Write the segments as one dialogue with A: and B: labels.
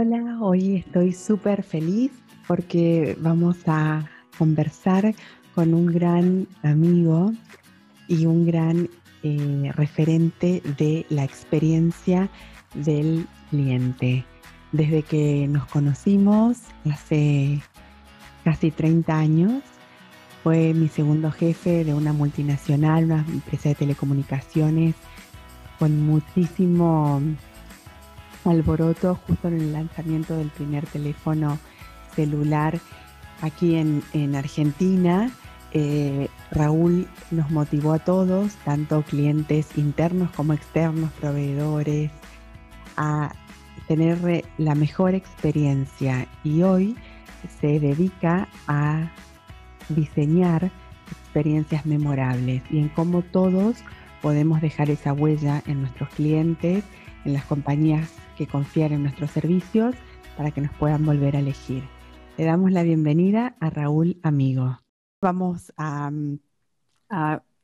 A: Hola, hoy estoy súper feliz porque vamos a conversar con un gran amigo y un gran eh, referente de la experiencia del cliente. Desde que nos conocimos hace casi 30 años, fue mi segundo jefe de una multinacional, una empresa de telecomunicaciones con muchísimo alboroto justo en el lanzamiento del primer teléfono celular aquí en, Argentina. Eh, Raúl nos motivó a todos, tanto clientes internos como externos, proveedores, a tener la mejor experiencia y hoy se dedica a diseñar experiencias memorables y en cómo todos podemos dejar esa huella en nuestros clientes, en las compañías que confían en nuestros servicios para que nos puedan volver a elegir. Le damos la bienvenida a Raúl Amigo. Vamos a, mm,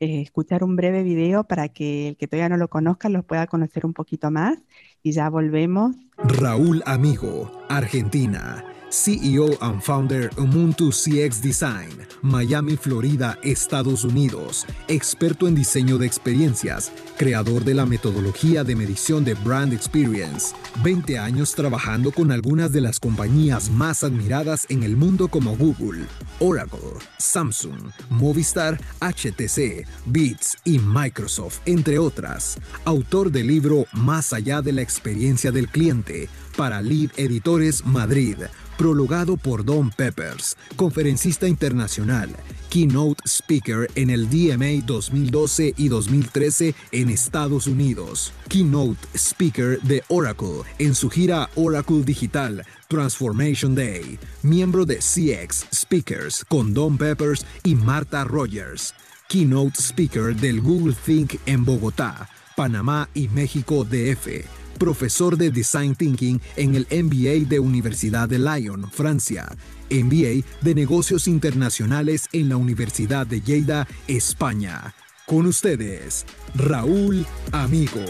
A: eh, escuchar un breve video para que el que todavía no lo conozca lo pueda conocer un poquito más y ya volvemos.
B: Raúl Amigo, Argentina CEO and founder Ubuntu CX Design, Miami, Florida, Estados Unidos. Experto en diseño de experiencias, creador de la metodología de medición de Brand Experience. 20 años trabajando con algunas de las compañías más admiradas en el mundo como Google, Oracle, Samsung, Movistar, HTC, Beats y Microsoft, entre otras. Autor del libro Más allá de la experiencia del cliente para Lead Editores Madrid prologado por Don Peppers, conferencista internacional, keynote speaker en el DMA 2012 y 2013 en Estados Unidos, keynote speaker de Oracle en su gira Oracle Digital Transformation Day, miembro de CX Speakers con Don Peppers y Marta Rogers, keynote speaker del Google Think en Bogotá, Panamá y México DF profesor de Design Thinking en el MBA de Universidad de Lyon, Francia, MBA de Negocios Internacionales en la Universidad de Lleida, España. Con ustedes, Raúl Amigo.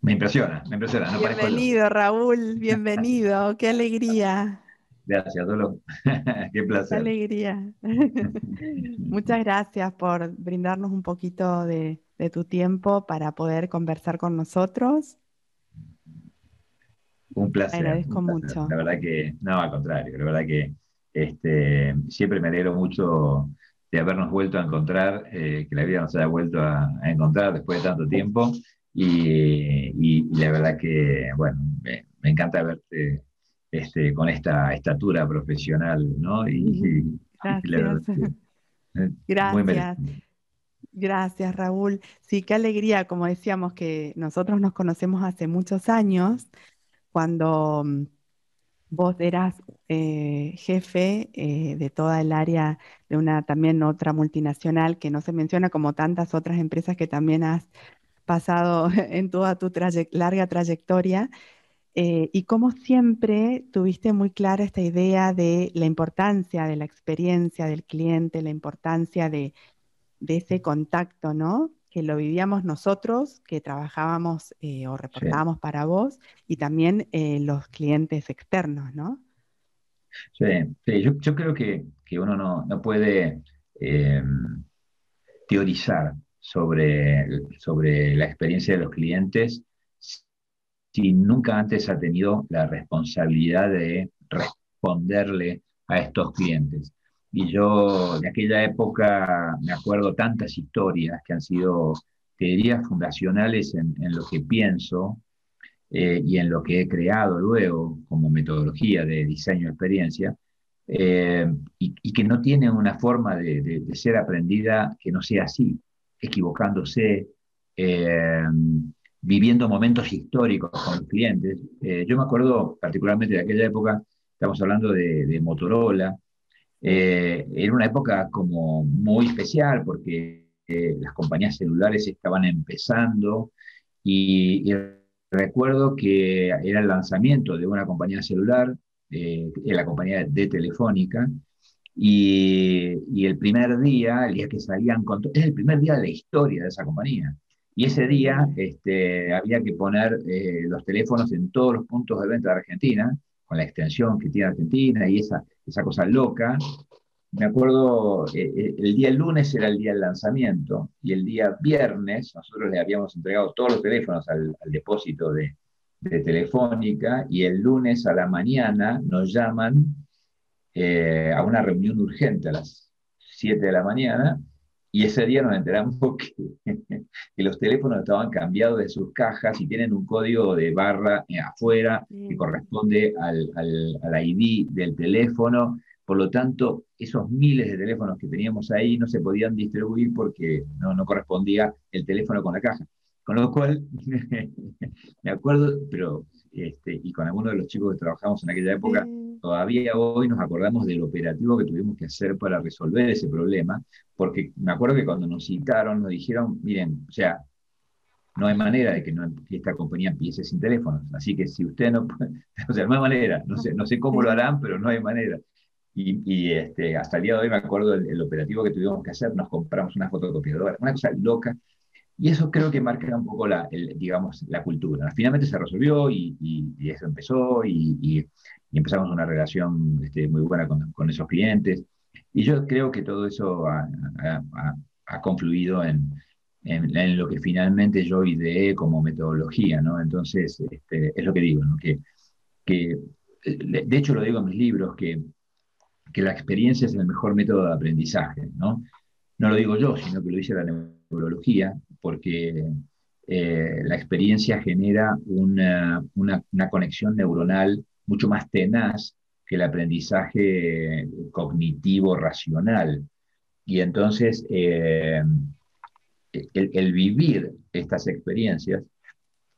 C: Me impresiona, me impresiona.
A: bienvenido, Raúl, bienvenido, qué alegría.
C: Gracias, Dolo. Qué placer.
A: Qué alegría. Muchas gracias por brindarnos un poquito de, tu tiempo para poder conversar con nosotros.
C: Un placer.
A: agradezco mucho.
C: La verdad que, no, al contrario, la verdad que este, siempre me alegro mucho de habernos vuelto a encontrar, eh, que la vida nos haya vuelto a, encontrar después de tanto tiempo. Y, la verdad que, bueno, me, me encanta verte este, con esta estatura profesional, ¿no?
A: Y, Gracias. Gracias. Gracias, Raúl. Sí, qué alegría, como decíamos, que nosotros nos conocemos hace muchos años, cuando mm, vos eras eh, jefe eh, de toda el área de una también otra multinacional que no se menciona como tantas otras empresas que también has pasado en toda tu larga trayectoria. Eh, y como siempre tuviste muy clara esta idea de la importancia de la experiencia del cliente, la importancia de, ese contacto, ¿no? Que lo vivíamos nosotros, que trabajábamos eh, o reportábamos para vos, y también eh, los clientes externos, ¿no?
C: Sí, Yo, creo que, uno no, puede em, teorizar sobre, sobre la experiencia de los clientes si nunca antes ha tenido la responsabilidad de responderle a estos clientes. Y yo de aquella época me acuerdo tantas historias que han sido, teorías fundacionales en, lo que pienso eh, y en lo que he creado luego como metodología de diseño de experiencia, eh, y, que no tienen una forma de, ser aprendida que no sea así, equivocándose. Eh, viviendo momentos históricos con los clientes. Eh, yo me acuerdo particularmente de aquella época, estamos hablando de, Motorola, eh, era una época como muy especial porque eh, las compañías celulares estaban empezando y, recuerdo que era el lanzamiento de una compañía celular, la compañía de Telefónica, Y, el primer día, el día que salían con es el primer día de la historia de esa compañía. Y ese día este, había que poner eh, los teléfonos en todos los puntos de venta de Argentina, con la extensión que tiene Argentina y esa, esa cosa loca. Me acuerdo, eh, eh, el día lunes era el día del lanzamiento y el día viernes nosotros le habíamos entregado todos los teléfonos al, depósito de, de, Telefónica y el lunes a la mañana nos llaman a una reunión urgente a las 7 de la mañana y ese día nos enteramos que, que, los teléfonos estaban cambiados de sus cajas y tienen un código de barra eh, afuera que corresponde al, al, ID del teléfono. Por lo tanto, esos miles de teléfonos que teníamos ahí no se podían distribuir porque no, no correspondía el teléfono con la caja. Con lo cual, me acuerdo, pero, este, y con algunos de los chicos que trabajamos en aquella época, todavía hoy nos acordamos del operativo que tuvimos que hacer para resolver ese problema, porque me acuerdo que cuando nos citaron nos dijeron, miren, o sea, no hay manera de que, esta compañía empiece sin teléfonos, así que si usted no, o sea, no hay manera, no sé, no sé cómo lo harán, pero no hay manera. Y, este, hasta el día de hoy me acuerdo del, operativo que tuvimos que hacer, nos compramos una fotocopiadora, una cosa loca, y eso creo que marca un poco la, digamos, la cultura. Finalmente se resolvió y, y eso empezó y, y empezamos una relación este, muy buena con, con, esos clientes. Y yo creo que todo eso ha, ha, confluido en, en, lo que finalmente yo ideé como metodología, ¿no? Entonces, este, es lo que digo, ¿no? Que, que, de hecho lo digo en mis libros, que, que la experiencia es el mejor método de aprendizaje, ¿no? No lo digo yo, sino que lo dice la neurología, porque eh, la experiencia genera una, una, conexión neuronal mucho más tenaz que el aprendizaje cognitivo racional. Y entonces eh, el, vivir estas experiencias,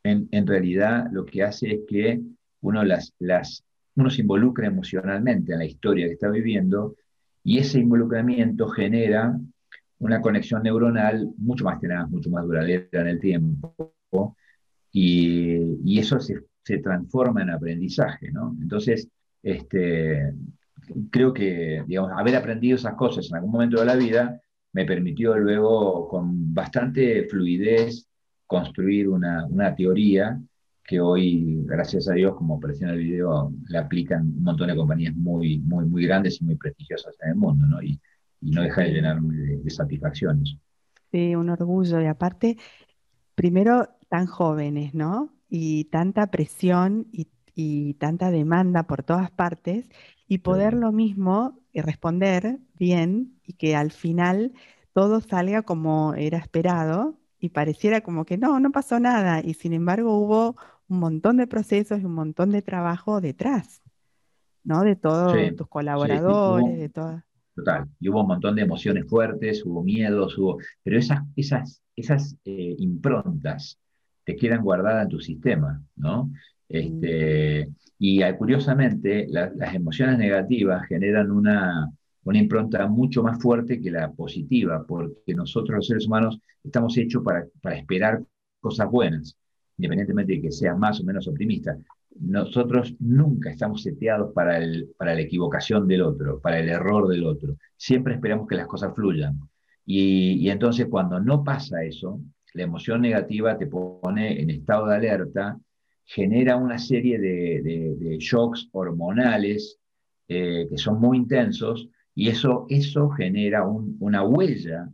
C: en, realidad lo que hace es que uno, las, las, uno se involucra emocionalmente en la historia que está viviendo y ese involucramiento genera una conexión neuronal mucho más tenaz, mucho más duradera en el tiempo. Y, eso se se transforma en aprendizaje, ¿no? Entonces, este, creo que, digamos, haber aprendido esas cosas en algún momento de la vida me permitió luego con bastante fluidez construir una, una teoría que hoy, gracias a Dios, como apareció en el video, la aplican un montón de compañías muy, muy, muy grandes y muy prestigiosas en el mundo, ¿no? Y, y no deja de llenarme de, de satisfacciones.
A: Sí, un orgullo. Y aparte, primero tan jóvenes, ¿no? y tanta presión y, tanta demanda por todas partes y poder lo mismo y responder bien y que al final todo salga como era esperado y pareciera como que no, no pasó nada y sin embargo hubo un montón de procesos y un montón de trabajo detrás, ¿no? De todos tus colaboradores, de todas.
C: Total, y hubo un montón de emociones fuertes, hubo miedos, hubo, pero esas, esas, esas eh, improntas te quedan guardadas en tu sistema, ¿no? Este, y ah, curiosamente, las emociones negativas generan una, una impronta mucho más fuerte que la positiva, porque nosotros los seres humanos estamos hechos para, para esperar cosas buenas, independientemente de que sea más o menos optimista. Nosotros nunca estamos seteados para, el, para la equivocación del otro, para el error del otro. Siempre esperamos que las cosas fluyan. Y, y entonces cuando no pasa eso, la emoción negativa te pone en estado de alerta, genera una serie de, shocks hormonales eh, que son muy intensos y eso, eso genera una huella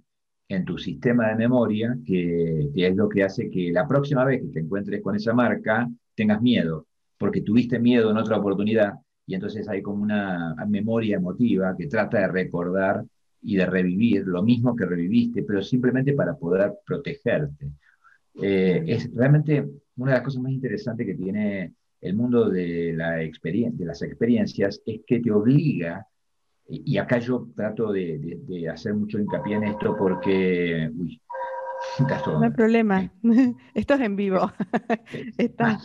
C: en tu sistema de memoria que, es lo que hace que la próxima vez que te encuentres con esa marca tengas miedo, porque tuviste miedo en otra oportunidad y entonces hay como una memoria emotiva que trata de recordar y de revivir lo mismo que reviviste, pero simplemente para poder protegerte. Eh, es realmente una de las cosas más interesantes que tiene el mundo de, la de las experiencias es que te obliga, y acá yo trato de, hacer mucho hincapié en esto porque, uy,
A: no hay problema, esto es en vivo, está,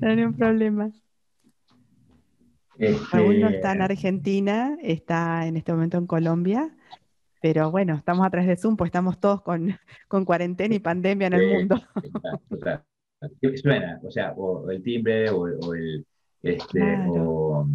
A: no hay un problema. Aún no está en este, Argentina, está en este momento en Colombia, pero bueno, estamos a través de Zoom, pues estamos todos con, con cuarentena y pandemia en el mundo.
C: Suena, o sea, o el timbre o, el, este, o,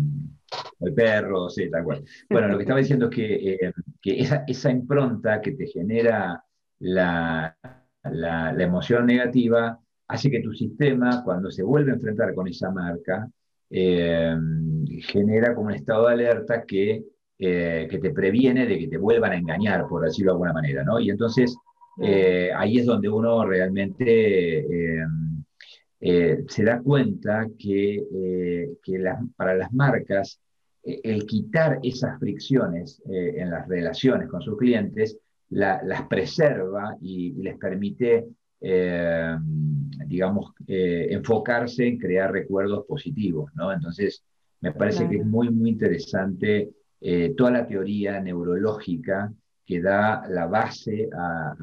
C: el perro, sí, tal cual. Bueno, lo que estaba diciendo es que, eh, que esa, esa, impronta que te genera la, la, la, emoción negativa hace que tu sistema, cuando se vuelve a enfrentar con esa marca, eh, genera como un estado de alerta que, eh, que te previene de que te vuelvan a engañar, por decirlo de alguna manera, ¿no? Y entonces eh, ahí es donde uno realmente se da cuenta que, que para las marcas el quitar esas fricciones en las relaciones con sus clientes las preserva y, les permite eh, digamos, eh, enfocarse en crear recuerdos positivos, ¿no? Entonces, me parece que es muy, muy interesante eh, toda la teoría neurológica que da la base a,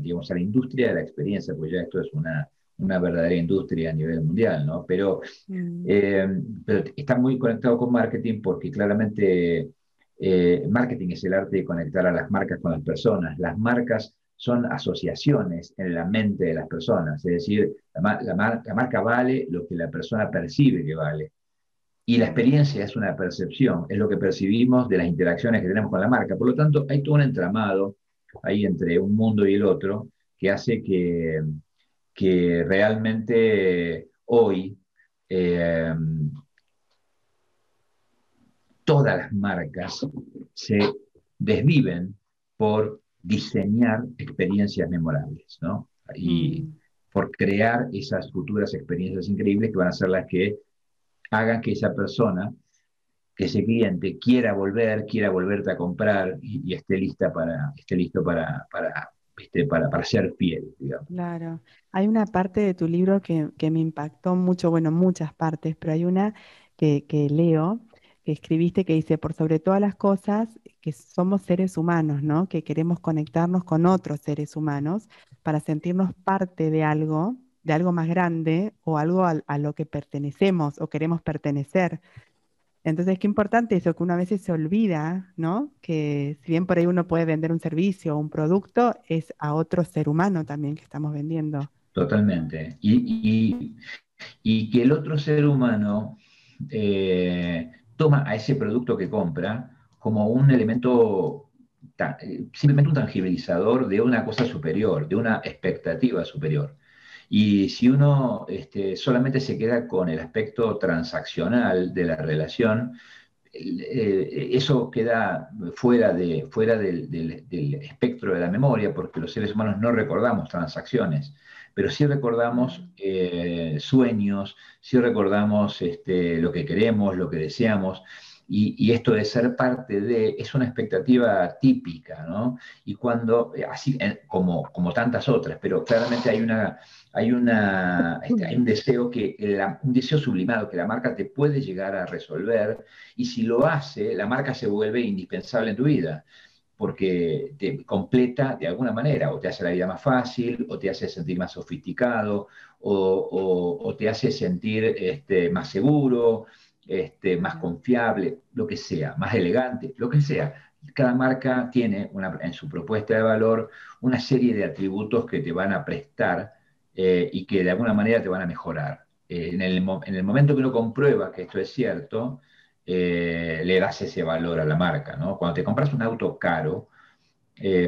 C: digamos, a la industria de la experiencia, pues ya esto es una, una verdadera industria a nivel mundial, ¿no? Pero, mm. pero está muy conectado con marketing porque claramente marketing es el arte de conectar a las marcas con las personas. Las marcas son asociaciones en la mente de las personas, es decir, la, marca vale lo que la persona percibe que vale. Y la experiencia es una percepción, es lo que percibimos de las interacciones que tenemos con la marca. Por lo tanto, hay todo un entramado ahí entre un mundo y el otro que hace que, que realmente hoy eh, todas las marcas se desviven por diseñar experiencias memorables, ¿no? Y mm. por crear esas futuras experiencias increíbles que van a ser las que hagan que esa persona, que ese cliente quiera volver, quiera volverte a comprar y, esté lista para, esté listo para, para, para, para ser fiel, digamos.
A: Claro. Hay una parte de tu libro que, que, me impactó mucho, bueno, muchas partes, pero hay una que, que leo que escribiste que dice, por sobre todas las cosas, que somos seres humanos, ¿no? Que queremos conectarnos con otros seres humanos para sentirnos parte de algo, de algo más grande o algo a, lo que pertenecemos o queremos pertenecer. Entonces, qué importante eso, que una vez se olvida, ¿no? Que si bien por ahí uno puede vender un servicio o un producto, es a otro ser humano también que estamos vendiendo.
C: Totalmente. Y, y, que el otro ser humano eh, toma a ese producto que compra como un elemento, eh, simplemente un tangibilizador de una cosa superior, de una expectativa superior. Y si uno este, solamente se queda con el aspecto transaccional de la relación, eh, eso queda fuera, de, fuera del, espectro de la memoria, porque los seres humanos no recordamos transacciones, pero sí recordamos eh, sueños, sí recordamos este, lo que queremos, lo que deseamos. Y, esto de ser parte de, es una expectativa típica, ¿no? Y cuando, eh, así como, como tantas otras, pero claramente hay, una, hay, una, este, hay un deseo que, un deseo sublimado que la marca te puede llegar a resolver, y si lo hace, la marca se vuelve indispensable en tu vida porque te completa de alguna manera, o te hace la vida más fácil, o te hace sentir más sofisticado, o, te hace sentir este, más seguro, este, más confiable, lo que sea, más elegante, lo que sea. Cada marca tiene una, en su propuesta de valor una serie de atributos que te van a prestar eh, y que de alguna manera te van a mejorar. Eh, en, el, en el momento que uno comprueba que esto es cierto, eh, le das ese valor a la marca, ¿no? Cuando te compras un auto caro,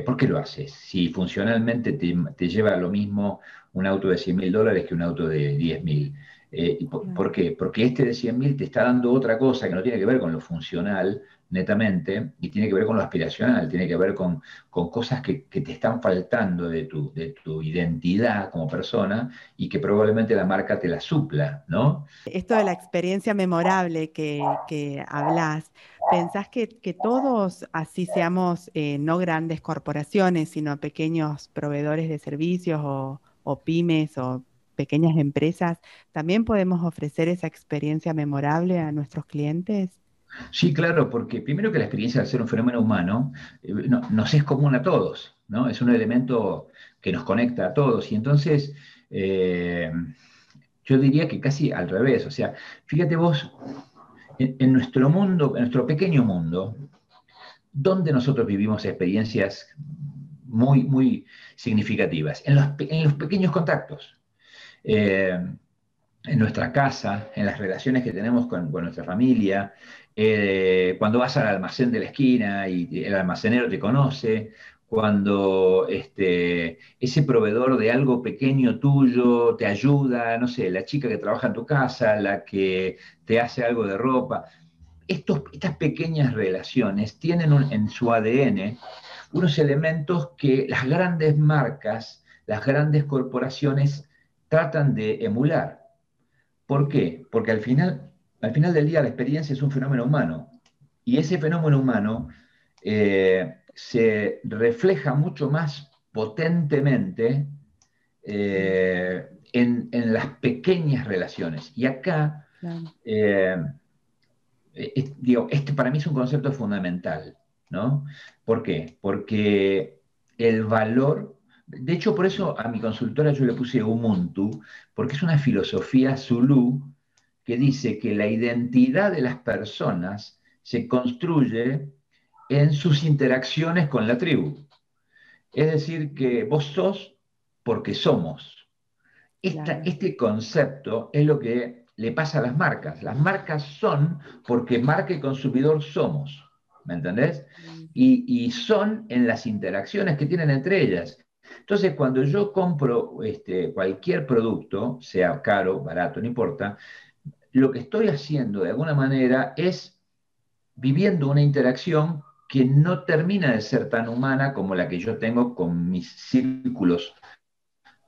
C: ¿por qué lo haces? Si funcionalmente te, lleva lo mismo un auto de 100 mil dólares que un auto de 10 mil. Eh, por, qué? Porque este de 100 mil te está dando otra cosa que no tiene que ver con lo funcional, netamente y tiene que ver con lo aspiracional, tiene que ver con, con cosas que, que, te están faltando de tu, de tu identidad como persona y que probablemente la marca te la supla, ¿no?
A: Esto de la experiencia memorable que, que hablas, ¿pensás que, que, todos así seamos eh, no grandes corporaciones, sino pequeños proveedores de servicios o, o pymes o pequeñas empresas, también podemos ofrecer esa experiencia memorable a nuestros clientes?
C: Sí, claro, porque primero que la experiencia de ser un fenómeno humano eh, nos es común a todos, ¿no? Es un elemento que nos conecta a todos. Y entonces, eh, yo diría que casi al revés. O sea, fíjate vos, en, nuestro mundo, en nuestro pequeño mundo, donde nosotros vivimos experiencias muy, muy significativas, en los, pequeños contactos. Eh, en nuestra casa, en las relaciones que tenemos con, nuestra familia, eh, cuando vas al almacén de la esquina y el almacenero te conoce, cuando este, ese proveedor de algo pequeño tuyo te ayuda, no sé, la chica que trabaja en tu casa, la que te hace algo de ropa. estas pequeñas relaciones tienen en su ADN unos elementos que las grandes marcas, las grandes corporaciones tratan de emular. ¿Por qué? Porque al final, al final del día la experiencia es un fenómeno humano y ese fenómeno humano eh, se refleja mucho más potentemente eh, en, las pequeñas relaciones. Y acá, eh, digo, este para mí es un concepto fundamental, ¿no? ¿Por qué? Porque el valor, de hecho por eso a mi consultora yo le puse Ubuntu, porque es una filosofía Zulu que dice que la identidad de las personas se construye en sus interacciones con la tribu. Es decir, que vos sos porque somos. Este concepto es lo que le pasa a las marcas. Las marcas son porque marca y consumidor somos. ¿Me entendés? Mm. Y, son en las interacciones que tienen entre ellas. Entonces, cuando yo compro este, cualquier producto, sea caro, barato, no importa, lo que estoy haciendo de alguna manera es viviendo una interacción que no termina de ser tan humana como la que yo tengo con mis círculos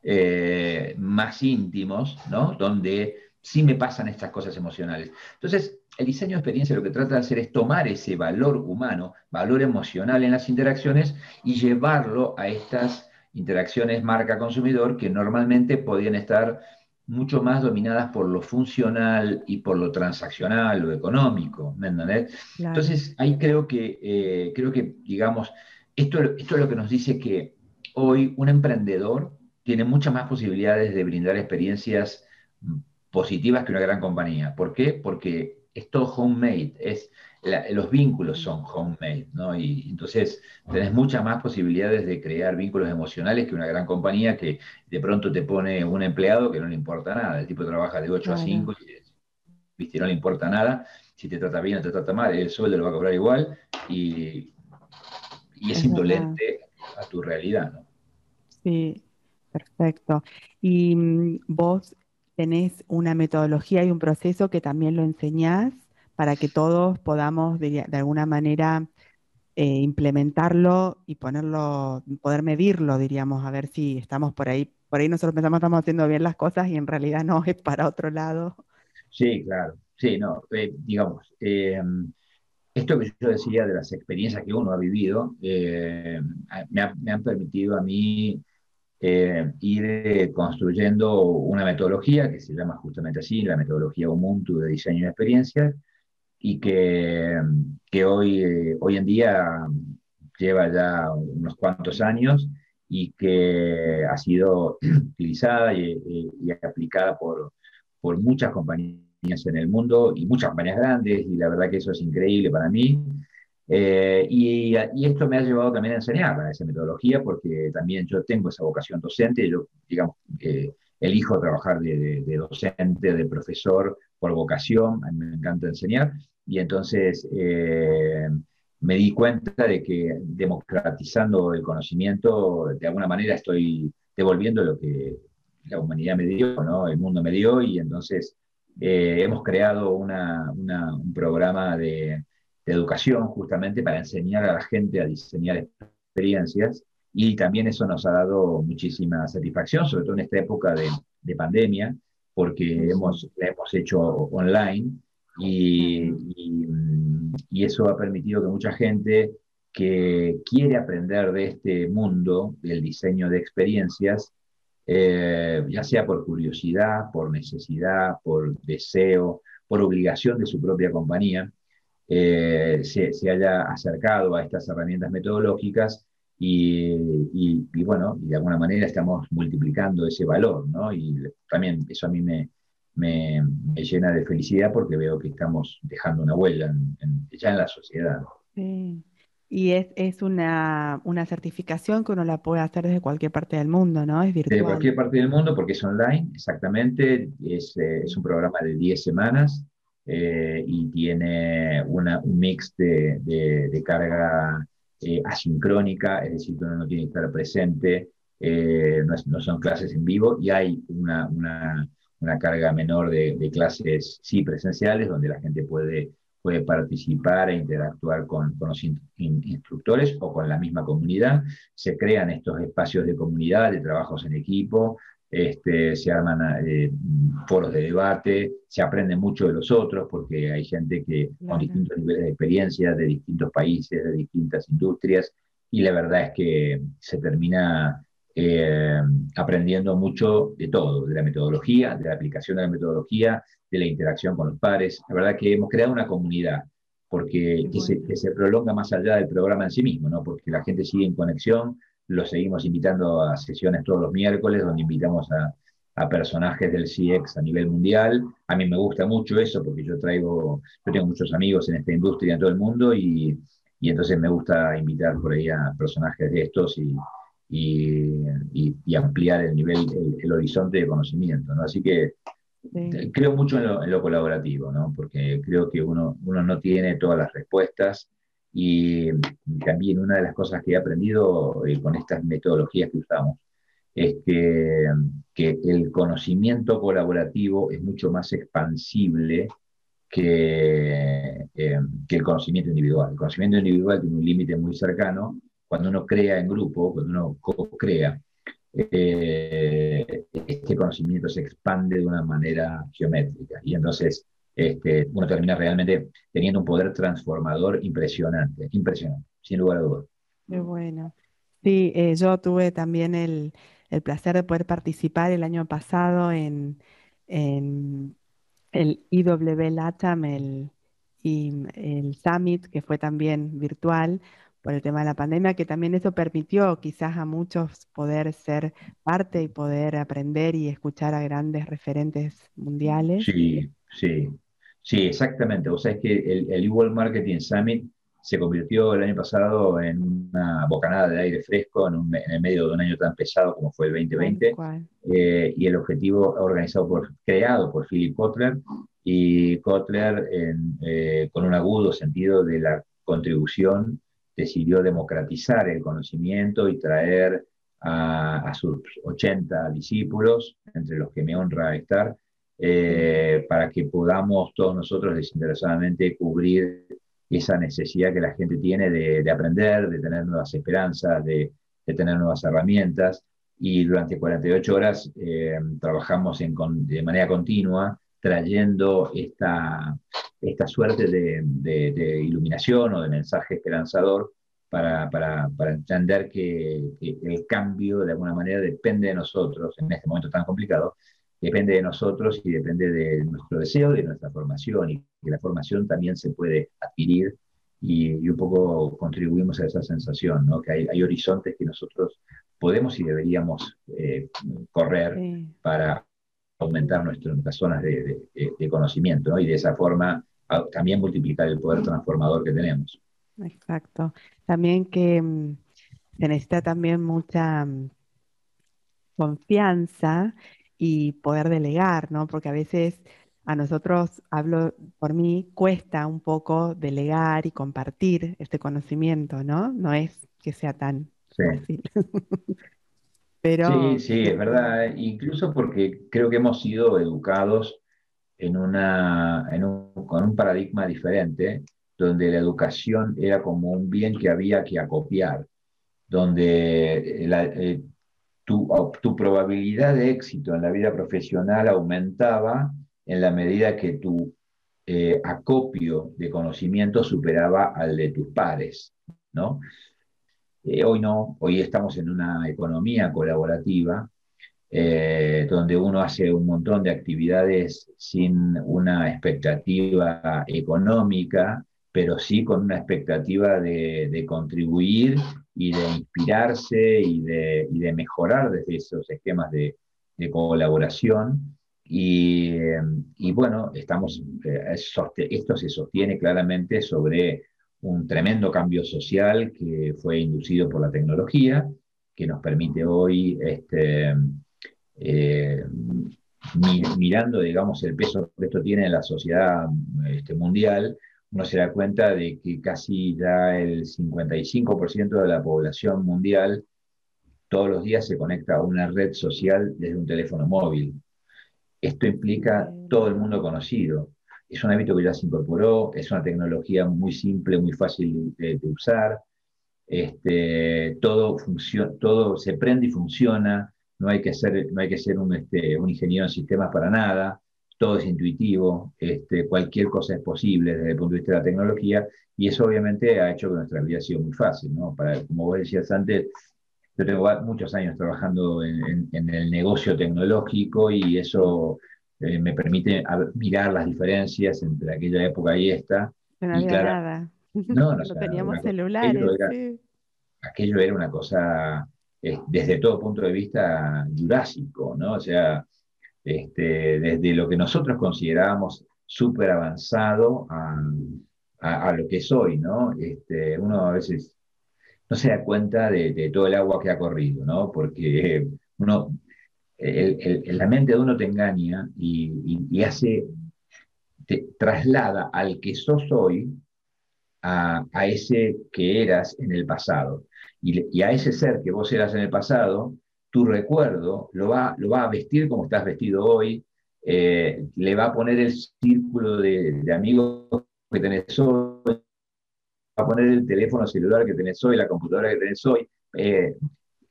C: eh, más íntimos, ¿no? Donde sí me pasan estas cosas emocionales. Entonces, el diseño de experiencia lo que trata de hacer es tomar ese valor humano, valor emocional en las interacciones y llevarlo a estas interacciones marca-consumidor que normalmente podían estar mucho más dominadas por lo funcional y por lo transaccional, lo económico, ¿me Entonces, ahí creo que, eh, creo que, digamos, esto, esto es lo que nos dice que hoy un emprendedor tiene muchas más posibilidades de brindar experiencias positivas que una gran compañía. ¿Por qué? Porque es todo homemade, es, los vínculos son homemade, ¿no? Y entonces tenés muchas más posibilidades de crear vínculos emocionales que una gran compañía que de pronto te pone un empleado que no le importa nada, el tipo trabaja de 8 a 5 y ¿viste? no le importa nada, si te trata bien o te trata mal, el sueldo lo va a cobrar igual y, es, indolente a tu realidad, ¿no?
A: Sí, perfecto. Y mm, vos tenés una metodología y un proceso que también lo enseñás para que todos podamos de, alguna manera eh, implementarlo y ponerlo, poder medirlo, diríamos, a ver si estamos por ahí. Por ahí nosotros pensamos estamos haciendo bien las cosas y en realidad no es para otro lado.
C: Sí, claro. Sí, no, eh, digamos, eh, esto que yo decía de las experiencias que uno ha vivido, me, me, han permitido a mí ir construyendo una metodología que se llama justamente así, la metodología Ubuntu de diseño de experiencias, y que, que hoy, eh, hoy en día lleva ya unos cuantos años y que ha sido utilizada y, y aplicada por, por muchas compañías en el mundo y muchas compañías grandes, y la verdad que eso es increíble para mí. Eh, y, esto me ha llevado también a enseñar a esa metodología, porque también yo tengo esa vocación docente, yo, digamos, elijo trabajar de, docente, de profesor por vocación, a mí me encanta enseñar, y entonces eh, me di cuenta de que democratizando el conocimiento, de alguna manera estoy devolviendo lo que la humanidad me dio, ¿no? el mundo me dio, y entonces eh, hemos creado un programa de de educación justamente para enseñar a la gente a diseñar experiencias y también eso nos ha dado muchísima satisfacción, sobre todo en esta época de, de pandemia, porque hemos, la hemos hecho online y, y, eso ha permitido que mucha gente que quiere aprender de este mundo, del diseño de experiencias, eh, ya sea por curiosidad, por necesidad, por deseo, por obligación de su propia compañía, eh, se, haya acercado a estas herramientas metodológicas y, bueno, y de alguna manera estamos multiplicando ese valor, ¿no? Y también eso a mí me, me, llena de felicidad porque veo que estamos dejando una huella ya en la sociedad.
A: Sí. Y es, es una, una, certificación que uno la puede hacer desde cualquier parte del mundo, ¿no? Es virtual.
C: De cualquier parte del mundo porque es online, exactamente. Es, eh, es un programa de 10 semanas y tiene una, un mix de, de, carga asincrónica, es decir, uno no tiene que estar presente, no, no, son clases en vivo y hay una, una, una carga menor de, de, clases sí presenciales donde la gente puede puede participar e interactuar con, los instructores o con la misma comunidad. Se crean estos espacios de comunidad, de trabajos en equipo, este, se arman eh, foros de debate, se aprende mucho de los otros porque hay gente que con distintos niveles de experiencia, de distintos países, de distintas industrias, y la verdad es que se termina eh, aprendiendo mucho de todo, de la metodología, de la aplicación de la metodología, de la interacción con los pares. La verdad que hemos creado una comunidad porque que, se, prolonga más allá del programa en sí mismo, ¿no? porque la gente sigue en conexión, lo seguimos invitando a sesiones todos los miércoles, donde invitamos a, a personajes del CX a nivel mundial. A mí me gusta mucho eso porque yo traigo, yo tengo muchos amigos en esta industria en todo el mundo y, y entonces me gusta invitar por ahí a personajes de estos y, y, y ampliar el nivel, el, el, horizonte de conocimiento. ¿no? Así que Creo mucho en lo, colaborativo, ¿no? porque creo que uno, uno no tiene todas las respuestas y también una de las cosas que he aprendido eh, con estas metodologías que usamos es que, que, el conocimiento colaborativo es mucho más expansible que, eh, que el conocimiento individual. El conocimiento individual tiene un límite muy cercano. Cuando uno crea en grupo, cuando uno co-crea, eh, este conocimiento se expande de una manera geométrica. Y entonces este, uno termina realmente teniendo un poder transformador impresionante, impresionante, sin lugar a dudas.
A: Qué bueno. Sí, eh, yo tuve también el, placer de poder participar el año pasado en, en el IW LATAM, el, el Summit, que fue también virtual, por el tema de la pandemia, que también eso permitió quizás a muchos poder ser parte y poder aprender y escuchar a grandes referentes mundiales.
C: Sí, sí, sí, exactamente. O sea, es que el, el World Marketing Summit se convirtió el año pasado en una bocanada de aire fresco en, el medio de un año tan pesado como fue el 2020. Eh, y el objetivo organizado por, creado por Philip Kotler y Kotler eh, con un agudo sentido de la contribución decidió democratizar el conocimiento y traer a, sus 80 discípulos, entre los que me honra estar, eh, para que podamos todos nosotros desinteresadamente cubrir esa necesidad que la gente tiene de, aprender, de tener nuevas esperanzas, de, tener nuevas herramientas. Y durante 48 horas eh, trabajamos en, de manera continua trayendo esta, esta suerte de, iluminación o de mensaje esperanzador para, para, para entender que, el cambio de alguna manera depende de nosotros en este momento tan complicado, depende de nosotros y depende de nuestro deseo, de nuestra formación y que la formación también se puede adquirir y, un poco contribuimos a esa sensación, ¿no? que hay, hay horizontes que nosotros podemos y deberíamos eh, correr para aumentar nuestras zonas de, de, conocimiento ¿no? y de esa forma también multiplicar el poder transformador que tenemos.
A: Exacto. También que mm, se necesita también mucha mm, confianza y poder delegar, ¿no? Porque a veces a nosotros, hablo por mí, cuesta un poco delegar y compartir este conocimiento, ¿no? No es que sea tan fácil.
C: Pero... Sí, sí, es verdad. Incluso porque creo que hemos sido educados en una, con un paradigma diferente, donde la educación era como un bien que había que acopiar, donde eh, tu, tu, probabilidad de éxito en la vida profesional aumentaba en la medida que tu eh, acopio de conocimiento superaba al de tus pares, ¿no? Eh, hoy no, hoy estamos en una economía colaborativa eh, donde uno hace un montón de actividades sin una expectativa económica, pero sí con una expectativa de, contribuir y de inspirarse y de, mejorar desde esos esquemas de, colaboración. Y, y, bueno, estamos, eh, esto se sostiene claramente sobre un tremendo cambio social que fue inducido por la tecnología, que nos permite hoy este, eh, mirando, digamos, el peso que esto tiene en la sociedad este, mundial, uno se da cuenta de que casi ya el 55% de la población mundial todos los días se conecta a una red social desde un teléfono móvil. Esto implica todo el mundo conocido. Es un hábito que ya se incorporó, es una tecnología muy simple, muy fácil de, usar. Este, todo, todo se prende y funciona, no hay que ser, no hay que ser un, este, un ingeniero en sistemas para nada todo es intuitivo, este, cualquier cosa es posible desde el punto de vista de la tecnología, y eso obviamente ha hecho que nuestra vida ha sido muy fácil, ¿no? Para, como vos decías antes, yo tengo muchos años trabajando en, el negocio tecnológico y eso eh, me permite mirar las diferencias entre aquella época y esta.
A: no había nada. No, no, teníamos celulares.
C: Aquello era, una cosa, eh, desde todo punto de vista, jurásico, ¿no? O sea, este, desde lo que nosotros considerábamos súper avanzado a, lo que es hoy, ¿no? Este, uno a veces no se da cuenta de, todo el agua que ha corrido, ¿no? Porque uno, la mente de uno te engaña y, hace, traslada al que sos hoy a, ese que eras en el pasado. Y, a ese ser que vos eras en el pasado, tu recuerdo lo va, lo va a vestir como estás vestido hoy, eh, le va a poner el círculo de, amigos que tenés hoy, va a poner el teléfono celular que tenés hoy, la computadora que tenés hoy, eh,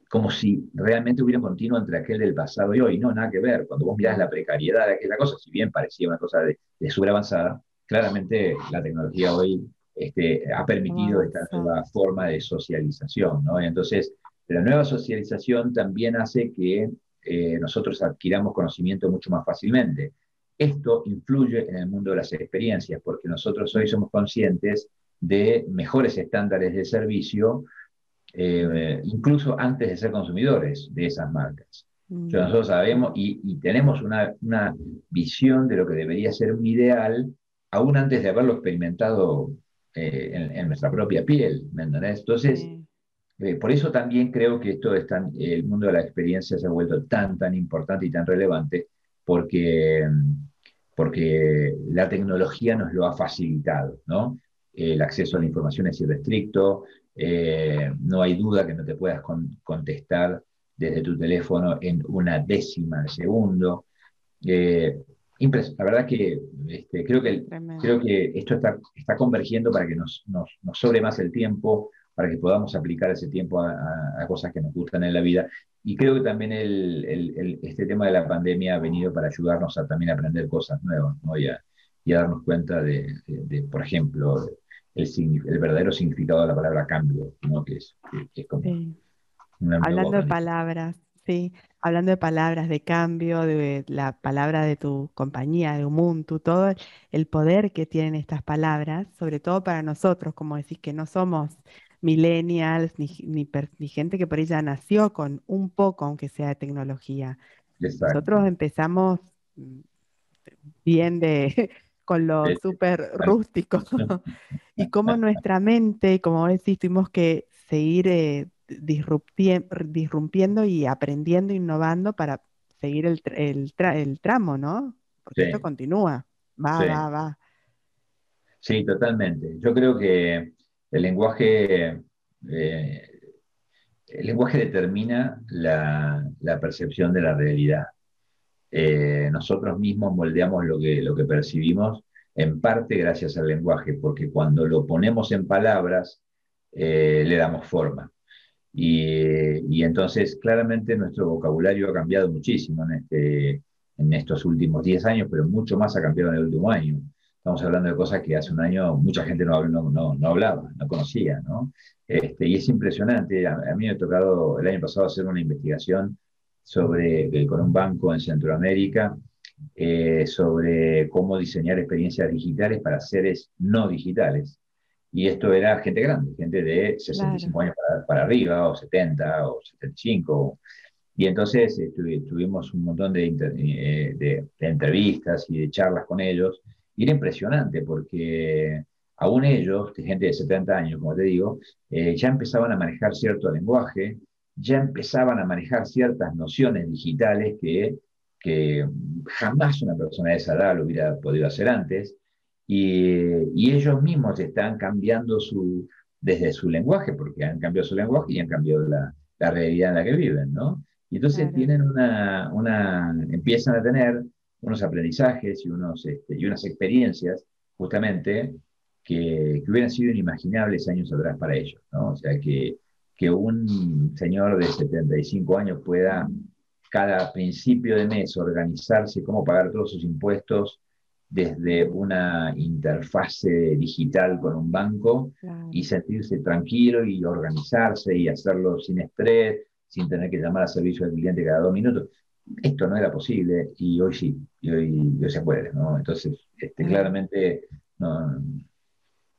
C: como si realmente hubiera un continuo entre aquel del pasado y hoy. No, nada que ver. Cuando vos mirás la precariedad de aquella cosa, si bien parecía una cosa de, de avanzada, claramente la tecnología hoy este, ha permitido esta nueva forma de socialización, ¿no? Entonces, la nueva socialización también hace que eh, nosotros adquiramos conocimiento mucho más fácilmente. Esto influye en el mundo de las experiencias, porque nosotros hoy somos conscientes de mejores estándares de servicio, eh, incluso antes de ser consumidores de esas marcas. Mm. nosotros sabemos y, tenemos una, visión de lo que debería ser un ideal, aún antes de haberlo experimentado eh, en, nuestra propia piel. ¿me Entonces, eh, por eso también creo que esto es tan, el mundo de la experiencia se ha vuelto tan, tan importante y tan relevante porque, porque la tecnología nos lo ha facilitado, ¿no? El acceso a la información es irrestricto, eh, no hay duda que no te puedas contestar desde tu teléfono en una décima de segundo. Eh, la verdad que este, creo, que creo que esto está, está convergiendo para que nos, nos, nos sobre más el tiempo, para que podamos aplicar ese tiempo a, cosas que nos gustan en la vida. Y creo que también el, este tema de la pandemia ha venido para ayudarnos a también aprender cosas nuevas ¿no? y, a, darnos cuenta de, por ejemplo, el, el, verdadero significado de la palabra cambio, ¿no? que, es, como...
A: Hablando de palabras, sí, hablando de palabras, de cambio, de la palabra de tu compañía, de Ubuntu, todo el poder que tienen estas palabras, sobre todo para nosotros, como decís que no somos millennials, ni, ni, gente que por ella nació con un poco, aunque sea de tecnología. Nosotros empezamos mm, bien de con lo súper rústico y como nuestra mente, como decís, tuvimos que seguir eh, disrumpiendo y aprendiendo, innovando para seguir el, el, tramo, ¿no? Porque esto continúa, va, va, va.
C: Sí, totalmente. Yo creo que el lenguaje, eh, el lenguaje determina la, percepción de la realidad. Eh, nosotros mismos moldeamos lo que, lo que percibimos en parte gracias al lenguaje, porque cuando lo ponemos en palabras, eh, le damos forma. Y, entonces, claramente, nuestro vocabulario ha cambiado muchísimo en, este, en estos últimos 10 años, pero mucho más ha cambiado en el último año. Estamos hablando de cosas que hace un año mucha gente no, no, no, hablaba, no conocía, ¿no? Este, y es impresionante. A, mí me ha tocado el año pasado hacer una investigación sobre, eh, con un banco en Centroamérica eh, sobre cómo diseñar experiencias digitales para seres no digitales. Y esto era gente grande, gente de 65 años para, arriba, o 70, o 75. Y entonces tuvimos un montón de, eh, de, entrevistas y de charlas con ellos y era impresionante porque aún ellos, gente de 70 años, como te digo, eh, ya empezaban a manejar cierto lenguaje, ya empezaban a manejar ciertas nociones digitales que que jamás una persona de esa edad lo hubiera podido hacer antes, y, ellos mismos están cambiando su, desde su lenguaje, porque han cambiado su lenguaje y han cambiado la, la realidad en la que viven, ¿no? Y entonces tienen una, una, empiezan a tener unos aprendizajes y, unos, este, y unas experiencias, justamente, que, que, hubieran sido inimaginables años atrás para ellos, ¿no? O sea, que, que un señor de 75 años pueda cada principio de mes organizarse, cómo pagar todos sus impuestos desde una interfase digital con un banco y sentirse tranquilo y organizarse y hacerlo sin estrés, sin tener que llamar a servicio al cliente cada dos minutos. Esto no era posible y hoy sí, y hoy, se puede, ¿no? Entonces, este, claramente,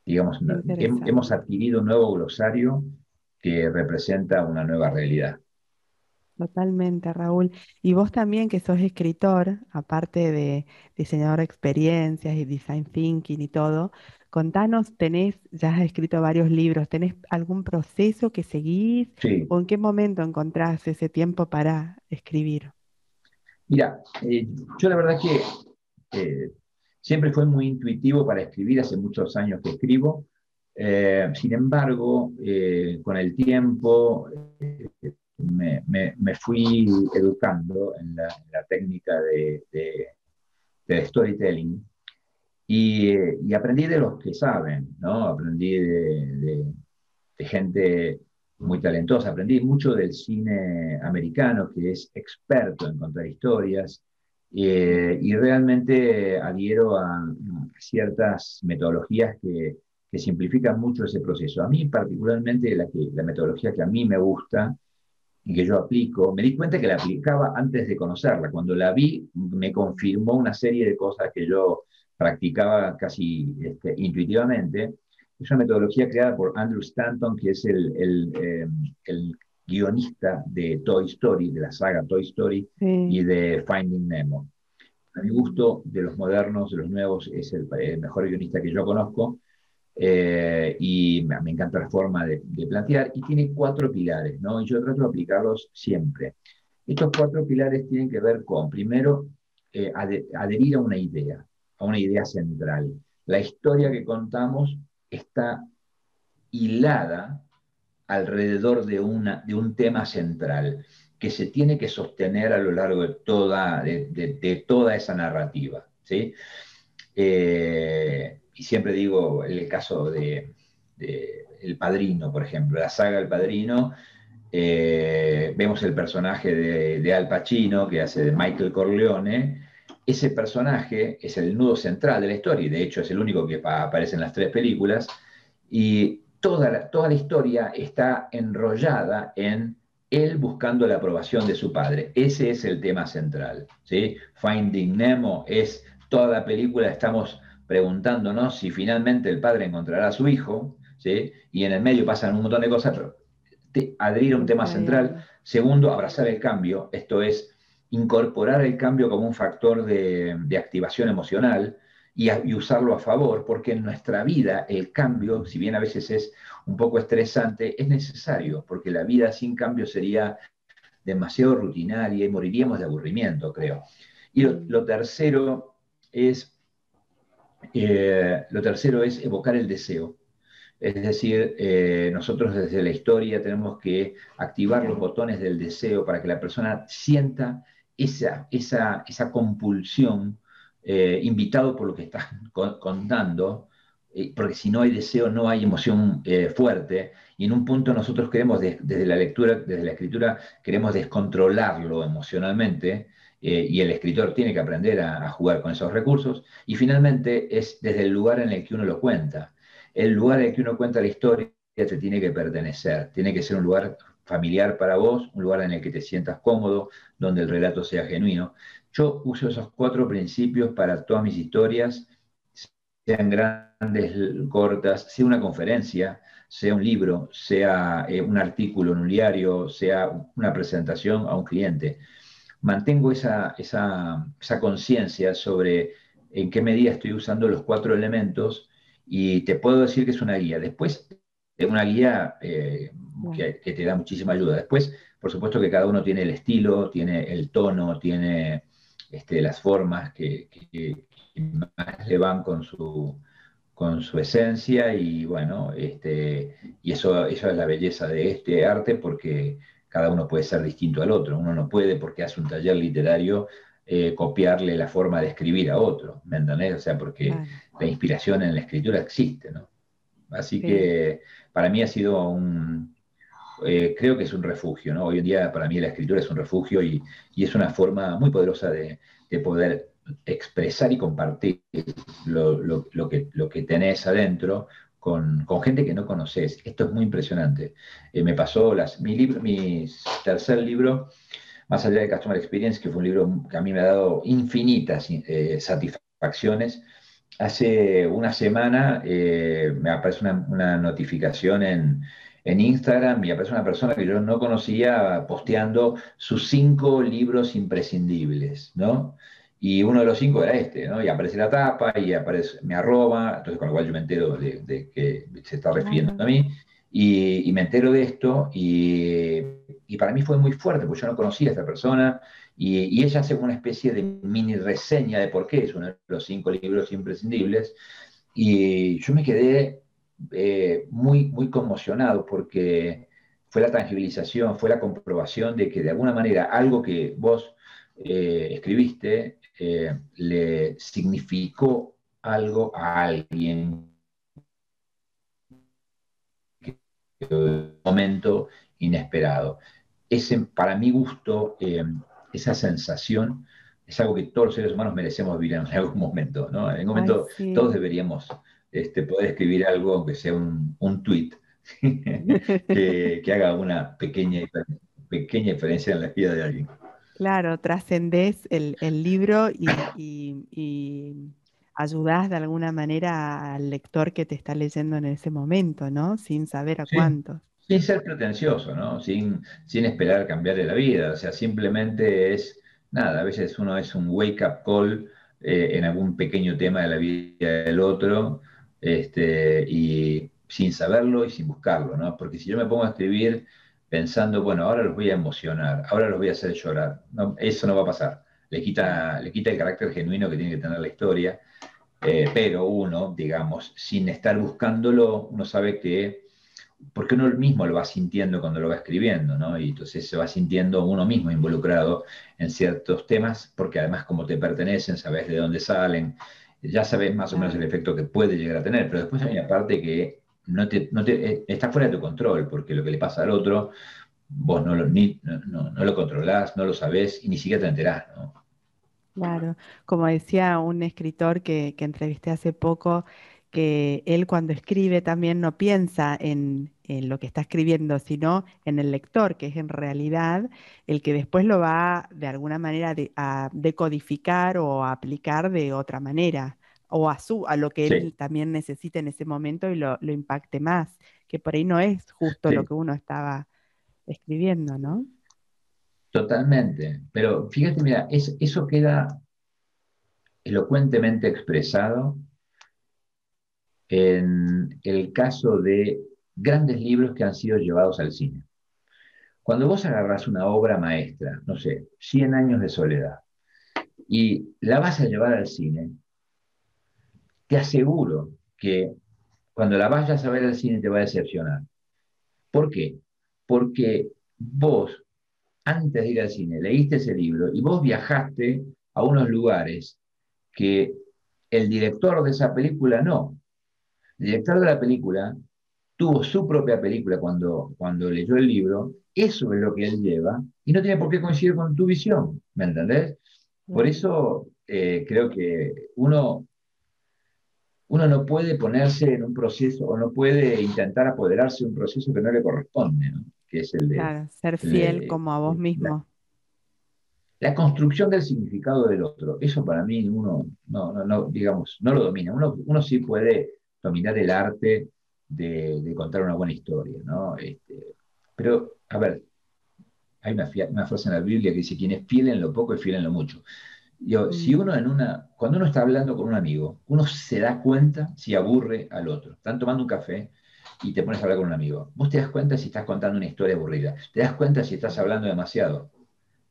C: digamos, hemos adquirido un nuevo glosario que representa una nueva realidad.
A: Totalmente, Raúl. Y vos también, que sos escritor, aparte de diseñador de experiencias y design thinking y todo, contanos, tenés, ya has escrito varios libros, ¿tenés algún proceso que seguís? ¿O en qué momento encontrás ese tiempo para escribir?
C: Mira, eh, yo la verdad que eh, siempre fue muy intuitivo para escribir, hace muchos años que escribo. Eh, sin embargo, con el tiempo me, me, fui educando en la, técnica de, de, storytelling y, y, aprendí de los que saben, ¿no? Aprendí de, de, gente muy talentosa, aprendí mucho del cine americano, que es experto en contar historias, y realmente adhiero a, ciertas metodologías que, que, simplifican mucho ese proceso. A mí particularmente la, que, la metodología que a mí me gusta y que yo aplico, me di cuenta que la aplicaba antes de conocerla. Cuando la vi, me confirmó una serie de cosas que yo practicaba casi este, intuitivamente. Es una metodología creada por Andrew Stanton, que es el, el, eh, el guionista de Toy Story, de la saga Toy Story y de Finding Nemo. A mi gusto, de los modernos, de los nuevos, es el, el mejor guionista que yo conozco. Eh, y me, encanta la forma de, plantear, y tiene cuatro pilares, ¿no? Y yo trato de aplicarlos siempre. Estos cuatro pilares tienen que ver con, primero, eh, adherir a una idea, a una idea central. La historia que contamos está hilada alrededor de, una, de un tema central que se tiene que sostener a lo largo de toda, esa narrativa. ¿sí? Eh, y siempre digo el caso de, El Padrino, por ejemplo, la saga El Padrino, eh, vemos el personaje de, Al Pacino, que hace de Michael Corleone, ese personaje es el nudo central de la historia, y de hecho es el único que aparece en las tres películas, y toda la, toda la historia está enrollada en él buscando la aprobación de su padre. Ese es el tema central. ¿sí? Finding Nemo es toda la película, estamos preguntándonos si finalmente el padre encontrará a su hijo, ¿sí? y en el medio pasan un montón de cosas, pero adherir a un tema central. Segundo, abrazar el cambio, esto es incorporar el cambio como un factor de, activación emocional y, y, usarlo a favor, porque en nuestra vida el cambio, si bien a veces es un poco estresante, es necesario, porque la vida sin cambio sería demasiado rutinaria y moriríamos de aburrimiento, creo. Y lo tercero es eh, lo tercero es evocar el deseo. Es decir, eh, nosotros desde la historia tenemos que activar los botones del deseo para que la persona sienta esa, esa, esa compulsión, eh, invitado por lo que estás contando, porque si no hay deseo, no hay emoción fuerte. Y en un punto nosotros queremos, desde la lectura, desde la escritura, queremos descontrolarlo emocionalmente eh, y el escritor tiene que aprender a, jugar con esos recursos. Y finalmente es desde el lugar en el que uno lo cuenta. El lugar en el que uno cuenta la historia te tiene que pertenecer, tiene que ser un lugar familiar para vos, un lugar en el que te sientas cómodo, donde el relato sea genuino. Yo uso esos cuatro principios para todas mis historias, sean grandes, cortas, sea una conferencia, sea un libro, sea eh, un artículo en un diario, sea una presentación a un cliente mantengo esa, esa, esa conciencia sobre en qué medida estoy usando los cuatro elementos y te puedo decir que es una guía. Después, es una guía eh, que, te da muchísima ayuda. Después, por supuesto que cada uno tiene el estilo, tiene el tono, tiene este, las formas que, más le van con su, con su esencia y bueno, este, y eso, eso es la belleza de este arte porque cada uno puede ser distinto al otro. Uno no puede, porque hace un taller literario, eh, copiarle la forma de escribir a otro, ¿me entendés? O sea, porque la inspiración en la escritura existe, ¿no? Así que para mí ha sido un, eh, creo que es un refugio, ¿no? Hoy en día para mí la escritura es un refugio y, es una forma muy poderosa de, poder expresar y compartir lo, que, lo que tenés adentro con, gente que no conoces. Esto es muy impresionante. Eh, me pasó las, mi, libro, mi tercer libro, más allá de Customer Experience, que fue un libro que a mí me ha dado infinitas eh, satisfacciones. Hace una semana eh, me aparece una, notificación en, en, Instagram y aparece una persona que yo no conocía posteando sus cinco libros imprescindibles, ¿no? Y uno de los cinco era este, ¿no? Y aparece la tapa y aparece, me arroba, entonces con lo cual yo me entero de, que se está refiriendo a mí, y, me entero de esto, y, para mí fue muy fuerte, porque yo no conocía a esta persona, y, ella hace una especie de mini reseña de por qué es uno de los cinco libros imprescindibles, y yo me quedé eh, muy, muy conmocionado, porque fue la tangibilización, fue la comprobación de que de alguna manera algo que vos eh, escribiste eh, le significó algo a alguien en un momento inesperado. Ese, para mi gusto, eh, esa sensación es algo que todos los seres humanos merecemos vivir en algún momento. ¿no? En algún momento todos deberíamos este, poder escribir algo, aunque sea un, un tweet, que, haga una pequeña, pequeña diferencia en la vida de alguien.
A: Claro, trascendés el, libro y, ayudás de alguna manera al lector que te está leyendo en ese momento, ¿no? Sin saber a cuántos.
C: Sin ser pretencioso, ¿no? Sin, sin esperar cambiarle la vida. O sea, simplemente es, nada, a veces uno es un wake-up call eh, en algún pequeño tema de la vida del otro, este, y sin saberlo y sin buscarlo, ¿no? Porque si yo me pongo a escribir pensando, bueno, ahora los voy a emocionar, ahora los voy a hacer llorar. eso no va a pasar. Le quita, le quita el carácter genuino que tiene que tener la historia, eh, pero uno, digamos, sin estar buscándolo, uno sabe que, porque uno mismo lo va sintiendo cuando lo va escribiendo, ¿no? Y entonces se va sintiendo uno mismo involucrado en ciertos temas, porque además como te pertenecen, sabes de dónde salen, ya sabes más o menos el efecto que puede llegar a tener, pero después hay una parte que no te, no te, eh, está fuera de tu control, porque lo que le pasa al otro, vos no lo, ni, no, no lo controlás, no lo sabés y ni siquiera te enterás, ¿no?
A: Claro, como decía un escritor que, que entrevisté hace poco, que él cuando escribe también no piensa en, en, lo que está escribiendo, sino en el lector, que es en realidad el que después lo va de alguna manera a decodificar o a aplicar de otra manera o a, su, a lo que él también necesita en ese momento y lo, impacte más, que por ahí no es justo lo que uno estaba escribiendo, ¿no?
C: Totalmente, pero fíjate, mira, es, eso queda elocuentemente expresado en el caso de grandes libros que han sido llevados al cine. Cuando vos agarras una obra maestra, no sé, 100 años de soledad, y la vas a llevar al cine, te aseguro que cuando la vayas a ver al cine te va a decepcionar. ¿Por qué? Porque vos, antes de ir al cine, leíste ese libro y vos viajaste a unos lugares que el director de esa película no. El director de la película tuvo su propia película cuando, cuando leyó el libro, eso es lo que él lleva, y no tiene por qué coincidir con tu visión, ¿me entendés? Por eso eh, creo que uno uno no puede ponerse en un proceso o no puede intentar apoderarse de un proceso que no le corresponde, que es el de...
A: Claro, ser fiel como a vos mismo.
C: La, construcción del significado del otro, eso para mí uno, no, no, digamos, no lo domina. Uno, uno sí puede dominar el arte de, contar una buena historia, ¿no? Este, pero, a ver, hay una, una, frase en la Biblia que dice, quien es fiel en lo poco es fiel en lo mucho. Yo, si mm. uno en una, cuando uno está hablando con un amigo, uno se da cuenta si aburre al otro. Están tomando un café y te pones a hablar con un amigo. Vos te das cuenta si estás contando una historia aburrida. Te das cuenta si estás hablando demasiado.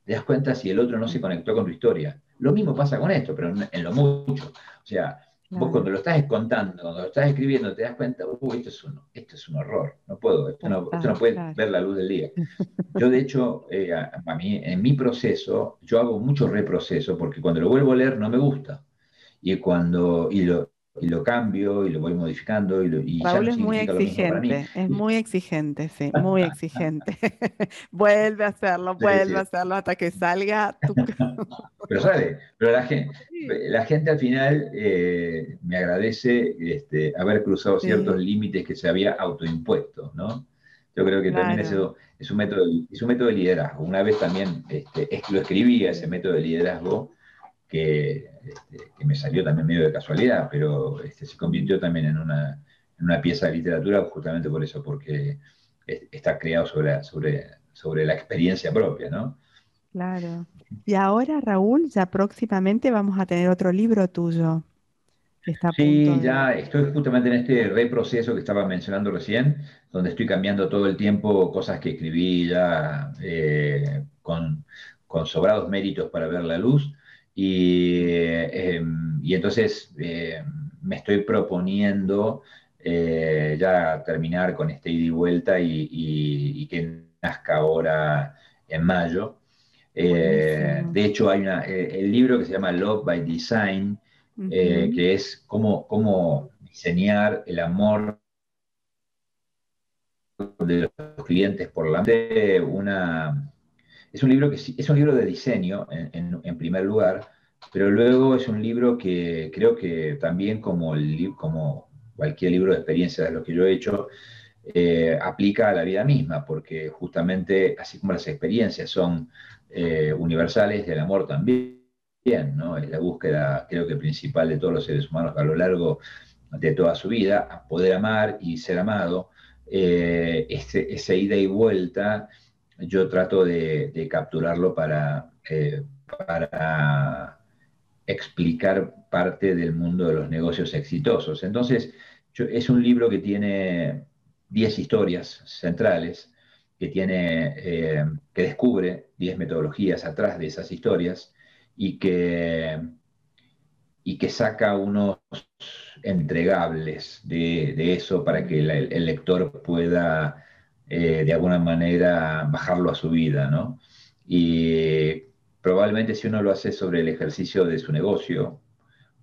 C: te das cuenta si el otro no se conectó con tu historia. Lo mismo pasa con esto, pero en, lo mucho. O sea, vos cuando lo estás contando, cuando lo estás escribiendo, te das cuenta, uy, esto es un, esto es un horror, no puedo, esto no, esto no puede ver la luz del día. Yo, de hecho, eh, a, mí, en mi proceso, yo hago mucho reproceso porque cuando lo vuelvo a leer no me gusta. Y cuando, y lo, y lo cambio y lo voy modificando. Y, lo, y
A: Raúl es muy exigente, es muy exigente, sí, muy exigente. vuelve a hacerlo, vuelve a hacerlo hasta que salga.
C: pero sale, pero la gente, la gente al final eh, me agradece este, haber cruzado ciertos límites que se había autoimpuesto, ¿no? Yo creo que también eso es un, método, es un método de liderazgo. Una vez también este, lo escribía, ese método de liderazgo, que, este, que, me salió también medio de casualidad, pero este, se convirtió también en una, en una, pieza de literatura justamente por eso, porque está creado sobre, sobre, sobre la experiencia propia, ¿no?
A: Claro. Y ahora, Raúl, ya próximamente vamos a tener otro libro tuyo.
C: sí, ya estoy justamente en este reproceso que estaba mencionando recién, donde estoy cambiando todo el tiempo cosas que escribí ya eh, con, con sobrados méritos para ver la luz y, em, y entonces em, me estoy proponiendo eh, ya terminar con este ida y vuelta y, que nazca ahora en mayo. Eh, de hecho, hay una, eh, el libro que se llama Love by Design, que es cómo, cómo diseñar el amor de los clientes por la una es un libro, que, es un libro de diseño, en, primer lugar, pero luego es un libro que creo que también como, el, como cualquier libro de experiencias de los que yo he hecho, eh, aplica a la vida misma, porque justamente, así como las experiencias son eh, universales, del amor también, ¿no? Es la búsqueda, creo que principal de todos los seres humanos a lo largo de toda su vida, poder amar y ser amado, eh, esa ida y vuelta yo trato de, capturarlo para, eh, para explicar parte del mundo de los negocios exitosos. Entonces, es un libro que tiene 10 historias centrales, que, tiene, eh, que descubre 10 metodologías atrás de esas historias y que, y que saca unos entregables de, eso para que el lector pueda eh, de alguna manera bajarlo a su vida, ¿no? Y probablemente si uno lo hace sobre el ejercicio de su negocio,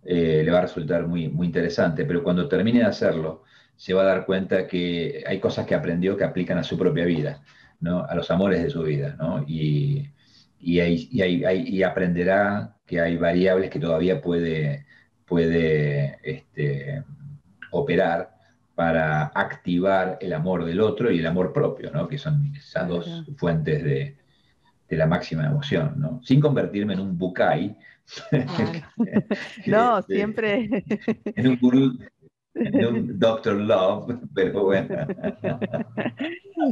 C: eh, le va a resultar muy, muy interesante, pero cuando termine de hacerlo, se va a dar cuenta que hay cosas que aprendió que aplican a su propia vida, ¿no? A los amores de su vida, ¿no? Y, y, y aprenderá que hay variables que todavía puede, puede este, operar para activar el amor del otro y el amor propio, ¿no? que son esas dos fuentes de, la máxima emoción, ¿no? sin convertirme en un bukai.
A: no, siempre.
C: En un gurú, en un Doctor Love, pero bueno.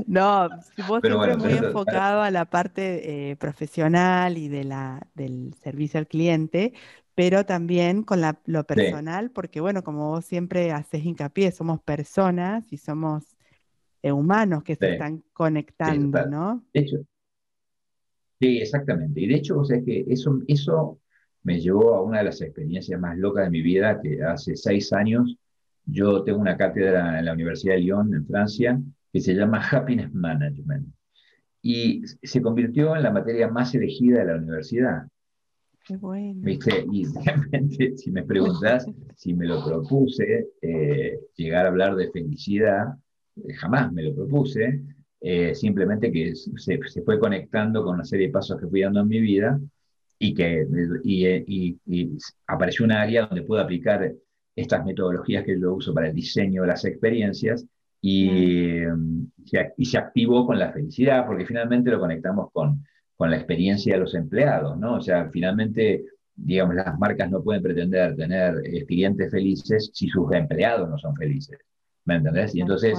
A: No, vos siempre muy enfocado a la parte eh, profesional y de la, del servicio al cliente, pero también con lo personal, porque bueno, como vos siempre haces hincapié, somos personas y somos eh, humanos que se están conectando, ¿no?
C: sí, exactamente. Y de hecho, o sea, que eso, eso me llevó a una de las experiencias más locas de mi vida, que hace seis años yo tengo una cátedra en la Universidad de Lyon, en Francia, que se llama Happiness Management. Y se convirtió en la materia más elegida de la universidad. Y realmente, si me preguntas si me lo propuse, eh, llegar a hablar de felicidad, eh, jamás me lo propuse, eh, simplemente que se, se, fue conectando con una serie de pasos que fui dando en mi vida y que y, y, apareció un área donde puedo aplicar estas metodologías que yo uso para el diseño de las experiencias y, y se activó con la felicidad, porque finalmente lo conectamos con, con la experiencia de los empleados, ¿no? O sea, finalmente, digamos, las marcas no pueden pretender tener eh, clientes felices si sus empleados no son felices, ¿me entendés? Y entonces,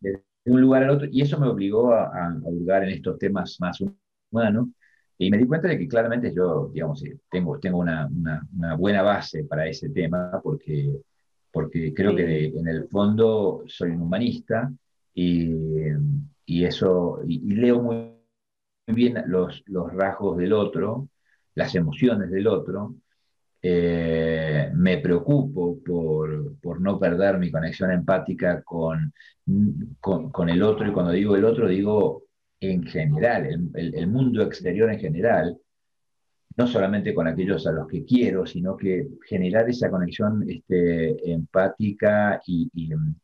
C: de un lugar al otro, y eso me obligó a, a, en estos temas más humanos, y me di cuenta de que claramente yo, digamos, eh, tengo, tengo una, una, buena base para ese tema, porque, porque creo que en el fondo soy un humanista y, y eso, y, y leo muy bien los, los rasgos del otro, las emociones del otro, eh, me preocupo por, no perder mi conexión empática con, con, el otro, y cuando digo el otro digo en general, el, mundo exterior en general, no solamente con aquellos a los que quiero, sino que generar esa conexión este, empática y,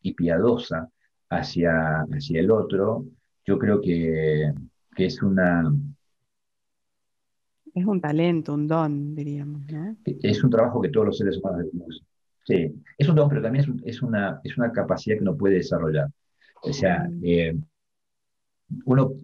C: y, piadosa hacia, hacia el otro, yo creo que, que es una,
A: es un talento, un don, diríamos, ¿no?
C: Es un trabajo que todos los seres humanos tenemos. Sí, es un don, pero también es, una, es una capacidad que uno puede desarrollar. O sea, eh, uno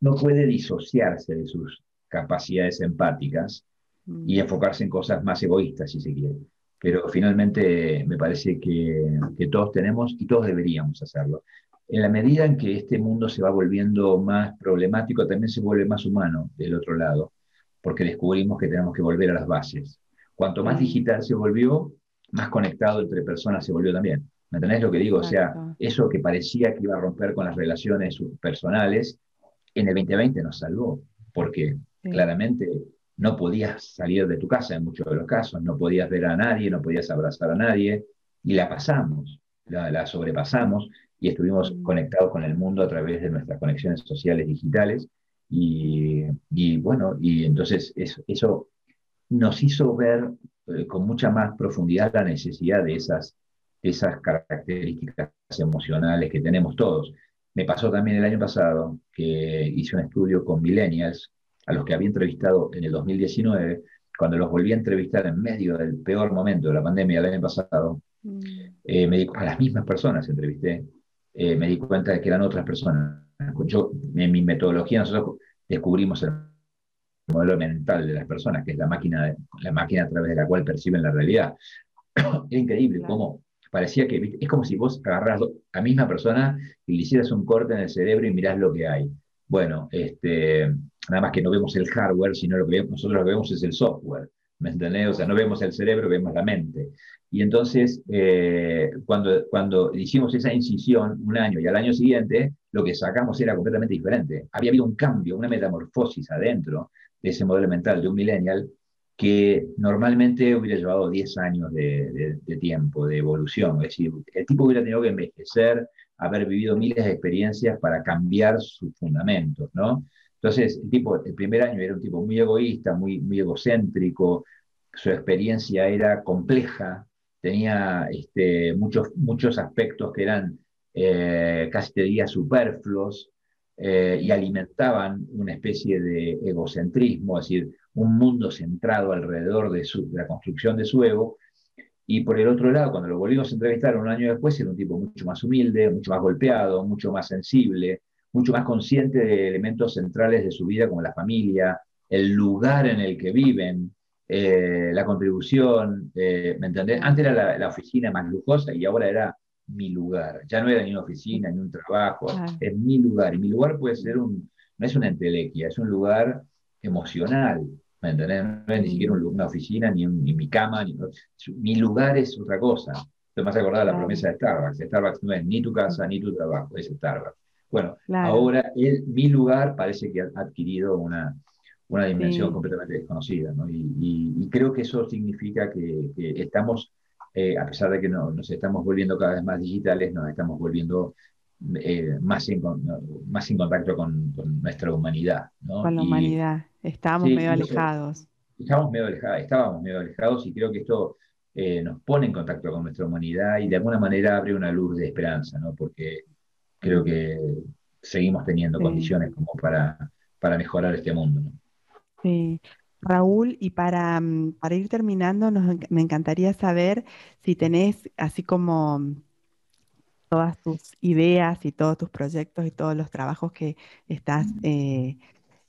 C: no puede disociarse de sus capacidades empáticas y mm. enfocarse en cosas más egoístas, si se quiere. Pero finalmente me parece que, que todos tenemos y todos deberíamos hacerlo. En la medida en que este mundo se va volviendo más problemático, también se vuelve más humano del otro lado porque descubrimos que tenemos que volver a las bases. Cuanto más digital se volvió, más conectado entre personas se volvió también. ¿Me entendés lo que digo? O sea, eso que parecía que iba a romper con las relaciones personales, en el 2020 nos salvó, porque claramente no podías salir de tu casa en muchos de los casos, no podías ver a nadie, no podías abrazar a nadie, y la pasamos, la, sobrepasamos y estuvimos mm. conectados con el mundo a través de nuestras conexiones sociales digitales y, bueno, y entonces eso, nos hizo ver eh, con mucha más profundidad la necesidad de esas, esas características emocionales que tenemos todos. Me pasó también el año pasado que hice un estudio con millennials, a los que había entrevistado en el 2019, cuando los volví a entrevistar en medio del peor momento de la pandemia del año pasado, mm. eh, me di, a las mismas personas entrevisté, eh, me di cuenta de que eran otras personas yo, en mi metodología nosotros descubrimos el modelo mental de las personas, que es la máquina, la máquina a través de la cual perciben la realidad. es increíble cómo parecía que es como si vos agarras a la misma persona y le hicieras un corte en el cerebro y mirás lo que hay. Bueno, este, nada más que no vemos el hardware, sino lo que nosotros lo que vemos es el software. ¿Me entendés? O sea, no vemos el cerebro, vemos la mente. Y entonces, eh, cuando, cuando hicimos esa incisión un año y al año siguiente, lo que sacamos era completamente diferente. Había habido un cambio, una metamorfosis adentro de ese modelo mental de un millennial que normalmente hubiera llevado 10 años de, tiempo, de evolución. Es decir, el tipo hubiera tenido que envejecer, haber vivido miles de experiencias para cambiar sus fundamentos, ¿no? Entonces, el tipo, el primer año era un tipo muy egoísta, muy, muy egocéntrico, su experiencia era compleja, tenía este, muchos, muchos aspectos que eran eh, casi te diría superfluos eh, y alimentaban una especie de egocentrismo, es decir, un mundo centrado alrededor de, su, la construcción de su ego. Y por el otro lado, cuando lo volvimos a entrevistar un año después, era un tipo mucho más humilde, mucho más golpeado, mucho más sensible, mucho más consciente de elementos centrales de su vida como la familia, el lugar en el que viven, eh, la contribución, eh, ¿me entendés? Antes era la, oficina más lujosa y ahora era mi lugar. Ya no era ni una oficina, ni un trabajo, es mi lugar. Y mi lugar puede ser un, no es una entelequia, es un lugar emocional, ¿me entendés? No es ni siquiera una oficina, ni, mi cama, ni, mi lugar es otra cosa. Te vas a acordar la promesa de Starbucks. Starbucks no es ni tu casa ni tu trabajo, es Starbucks. Bueno, ahora mi lugar parece que ha adquirido una, una dimensión completamente desconocida. ¿no? Y, creo que eso significa que, estamos, eh, a pesar de que no, nos estamos volviendo cada vez más digitales, nos estamos volviendo eh, más, en, más en contacto con, nuestra humanidad. ¿no?
A: Con la humanidad, estábamos medio alejados.
C: Estábamos medio alejados, estábamos medio alejados y creo que esto eh, nos pone en contacto con nuestra humanidad y de alguna manera abre una luz de esperanza, ¿no? porque creo que seguimos teniendo condiciones como para, para mejorar este mundo. ¿no?
A: Sí. Raúl, y para, mm, para ir terminando, me encantaría saber si tenés, así como todas tus ideas y todos tus proyectos y todos los trabajos que estás eh,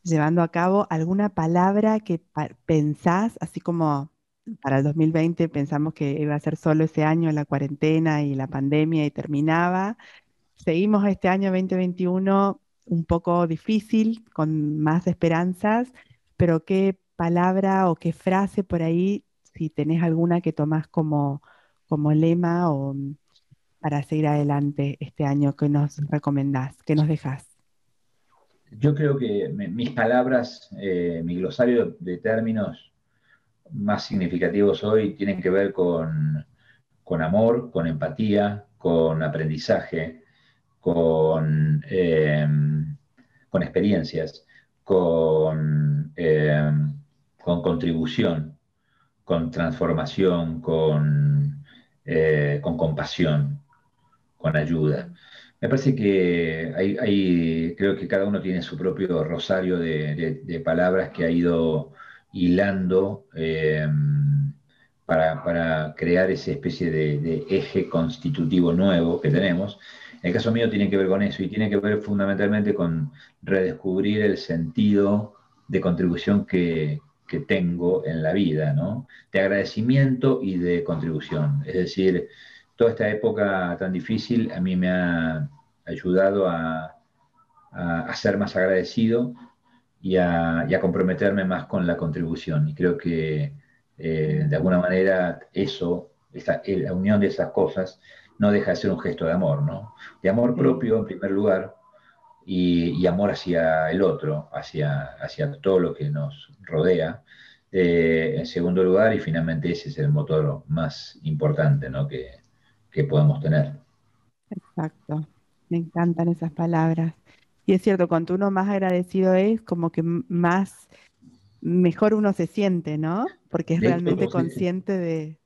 A: llevando a cabo, alguna palabra que pensás, así como para el 2020 pensamos que iba a ser solo ese año la cuarentena y la pandemia y terminaba. Seguimos este año 2021 un poco difícil, con más esperanzas pero qué palabra o qué frase por ahí, si tenés alguna que tomás como, como lema o mm, para seguir adelante este año, que nos recomendás, que nos dejás?
C: yo creo que mis palabras, eh, mi glosario de términos más significativos hoy tienen que ver con, amor, con empatía, con aprendizaje, con, em, con experiencias, con, em, con contribución, con transformación, con, eh, con compasión, con ayuda. Me parece que hay, creo que cada uno tiene su propio rosario de, palabras que ha ido hilando eh, para, crear esa especie de, eje constitutivo nuevo que tenemos. El caso mío tiene que ver con eso y tiene que ver fundamentalmente con redescubrir el sentido de contribución que, que tengo en la vida, ¿no? De agradecimiento y de contribución. Es decir, toda esta época tan difícil a mí me ha ayudado a, ser más agradecido y a, comprometerme más con la contribución. Y creo que eh, de alguna manera eso, eh, la unión de esas cosas, no deja de ser un gesto de amor, ¿no? De amor propio en primer lugar y, amor hacia el otro, hacia, hacia todo lo que nos rodea. Eh, en segundo lugar, y finalmente ese es el motor más importante ¿no? que, que podemos tener.
A: Exacto, me encantan esas palabras. Y es cierto, cuanto uno más agradecido es, como que más, mejor uno se siente, ¿no? Porque es realmente consciente de,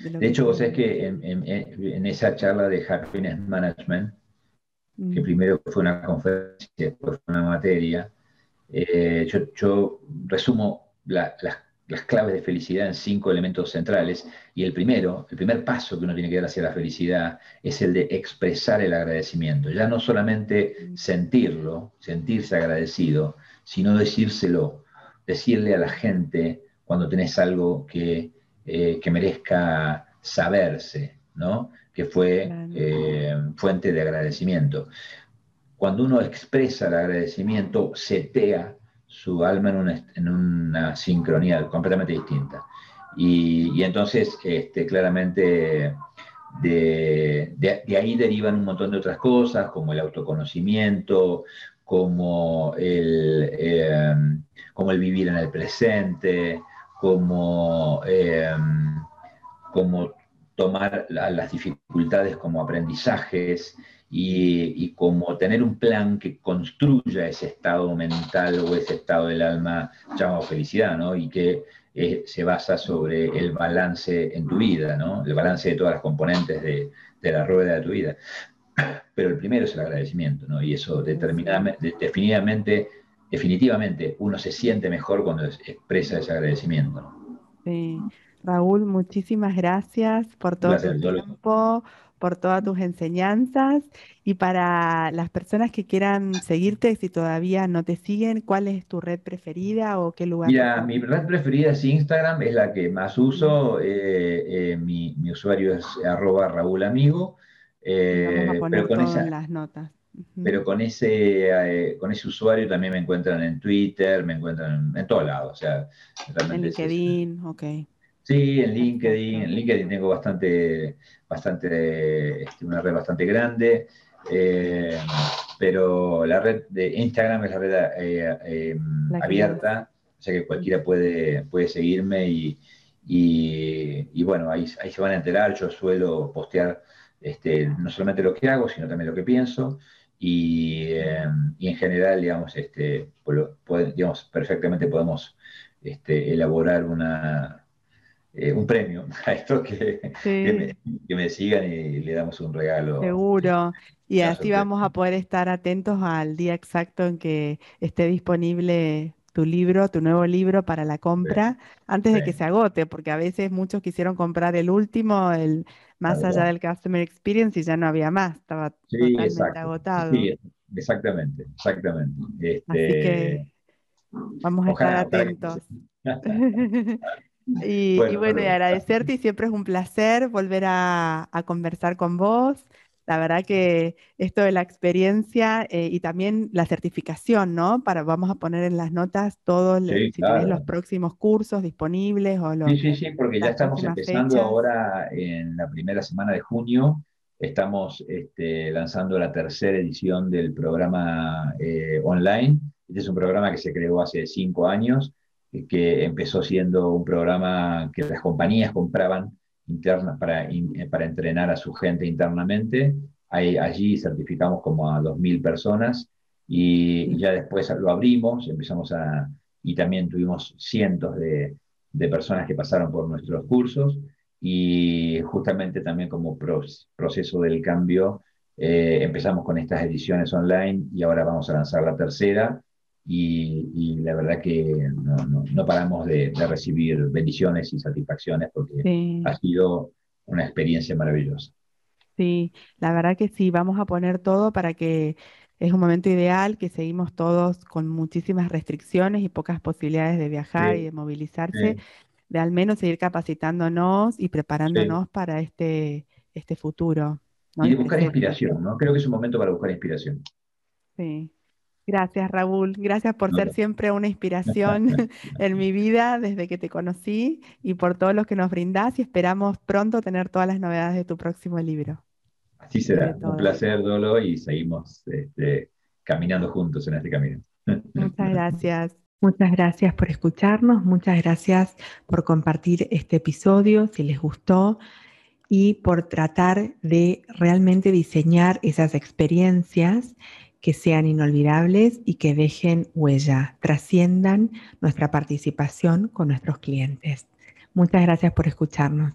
C: de, hecho, vos sabés que en, esa charla de Happiness Management, que mm. primero fue una conferencia, después fue una materia, eh, yo, yo, resumo las las claves de felicidad en cinco elementos centrales. Y el primero, el primer paso que uno tiene que dar hacia la felicidad es el de expresar el agradecimiento. Ya no solamente sentirlo, sentirse agradecido, sino decírselo, decirle a la gente cuando tenés algo que, eh, que merezca saberse, ¿no? que fue eh, fuente de agradecimiento. Cuando uno expresa el agradecimiento, setea su alma en una, sincronía completamente distinta. Y, entonces, este, claramente, de, ahí derivan un montón de otras cosas, como el autoconocimiento, como el, em, como el vivir en el presente, como, em, como tomar las dificultades como aprendizajes y, como tener un plan que construya ese estado mental o ese estado del alma llamado felicidad, ¿no? Y que eh, se basa sobre el balance en tu vida, ¿no? El balance de todas las componentes de, de la rueda de tu vida. Pero el primero es el agradecimiento, ¿no? Y eso determinadamente, definitivamente, definitivamente uno se siente mejor cuando expresa ese agradecimiento, ¿no?
A: Sí. Raúl, muchísimas gracias por todo tu tiempo, por todas tus enseñanzas y para las personas que quieran seguirte, si todavía no te siguen, ¿cuál es tu red preferida o qué lugar?
C: Mira, mi red preferida es Instagram, es la que más uso, eh, eh, mi, usuario es arroba Raúl Amigo.
A: Vamos a eh, poner pero con las notas.
C: Pero con ese, con ese usuario también me encuentran en Twitter, me encuentran en, todos lados. O sea,
A: en LinkedIn, ok.
C: Sí, en LinkedIn, en LinkedIn tengo bastante, bastante, este, una red bastante grande, eh, pero la red de Instagram es la red eh, eh, abierta, o sea que cualquiera puede, puede seguirme y, bueno, ahí, ahí, se van a enterar, yo suelo postear este, no solamente lo que hago, sino también lo que pienso. Y, en general, digamos, este, digamos, perfectamente podemos este, elaborar una, eh, un premio a esto que, me, sigan y le damos un regalo.
A: Seguro. Y así vamos a poder estar atentos al día exacto en que esté disponible tu libro, tu nuevo libro para la compra, antes de que se agote, porque a veces muchos quisieron comprar el último, el más allá del Customer Experience, y ya no había más, estaba totalmente agotado.
C: Sí, exactamente, exactamente.
A: Así este, que vamos a estar atentos. Y bueno, y, agradecerte y siempre es un placer volver a, conversar con vos. La verdad que esto de la experiencia eh, y también la certificación, ¿no? Para, vamos a poner en las notas todos los próximos cursos disponibles o los,
C: Sí, sí, sí, porque ya estamos empezando ahora en la primera semana de junio. Estamos este, lanzando la tercera edición del programa eh, online Este es un programa que se creó hace cinco años, que empezó siendo un programa que las compañías compraban internas para, para entrenar a su gente internamente. allí certificamos como a 2.000 personas y ya después lo abrimos, empezamos a, y también tuvimos cientos de, de personas que pasaron por nuestros cursos y justamente también como proceso del cambio eh, empezamos con estas ediciones online y ahora vamos a lanzar la tercera y, la verdad que no, no, paramos de, recibir bendiciones y satisfacciones porque ha sido una experiencia maravillosa.
A: Sí, la verdad que sí, vamos a poner todo para que es un momento ideal, que seguimos todos con muchísimas restricciones y pocas posibilidades de viajar y de movilizarse, de al menos seguir capacitándonos y preparándonos para este, este futuro.
C: Y de buscar inspiración, ¿no? Creo que es un momento para buscar inspiración.
A: Sí. Gracias, Raúl. Gracias por ser siempre una inspiración en mi vida desde que te conocí y por todo lo que nos brindás y esperamos pronto tener todas las novedades de tu próximo libro.
C: Así será. Un placer, Dolo, y seguimos este, caminando juntos en este camino.
A: Muchas gracias. Muchas gracias por escucharnos, muchas gracias por compartir este episodio, si les gustó, y por tratar de realmente diseñar esas experiencias que sean inolvidables y que dejen huella, trasciendan nuestra participación con nuestros clientes. Muchas gracias por escucharnos.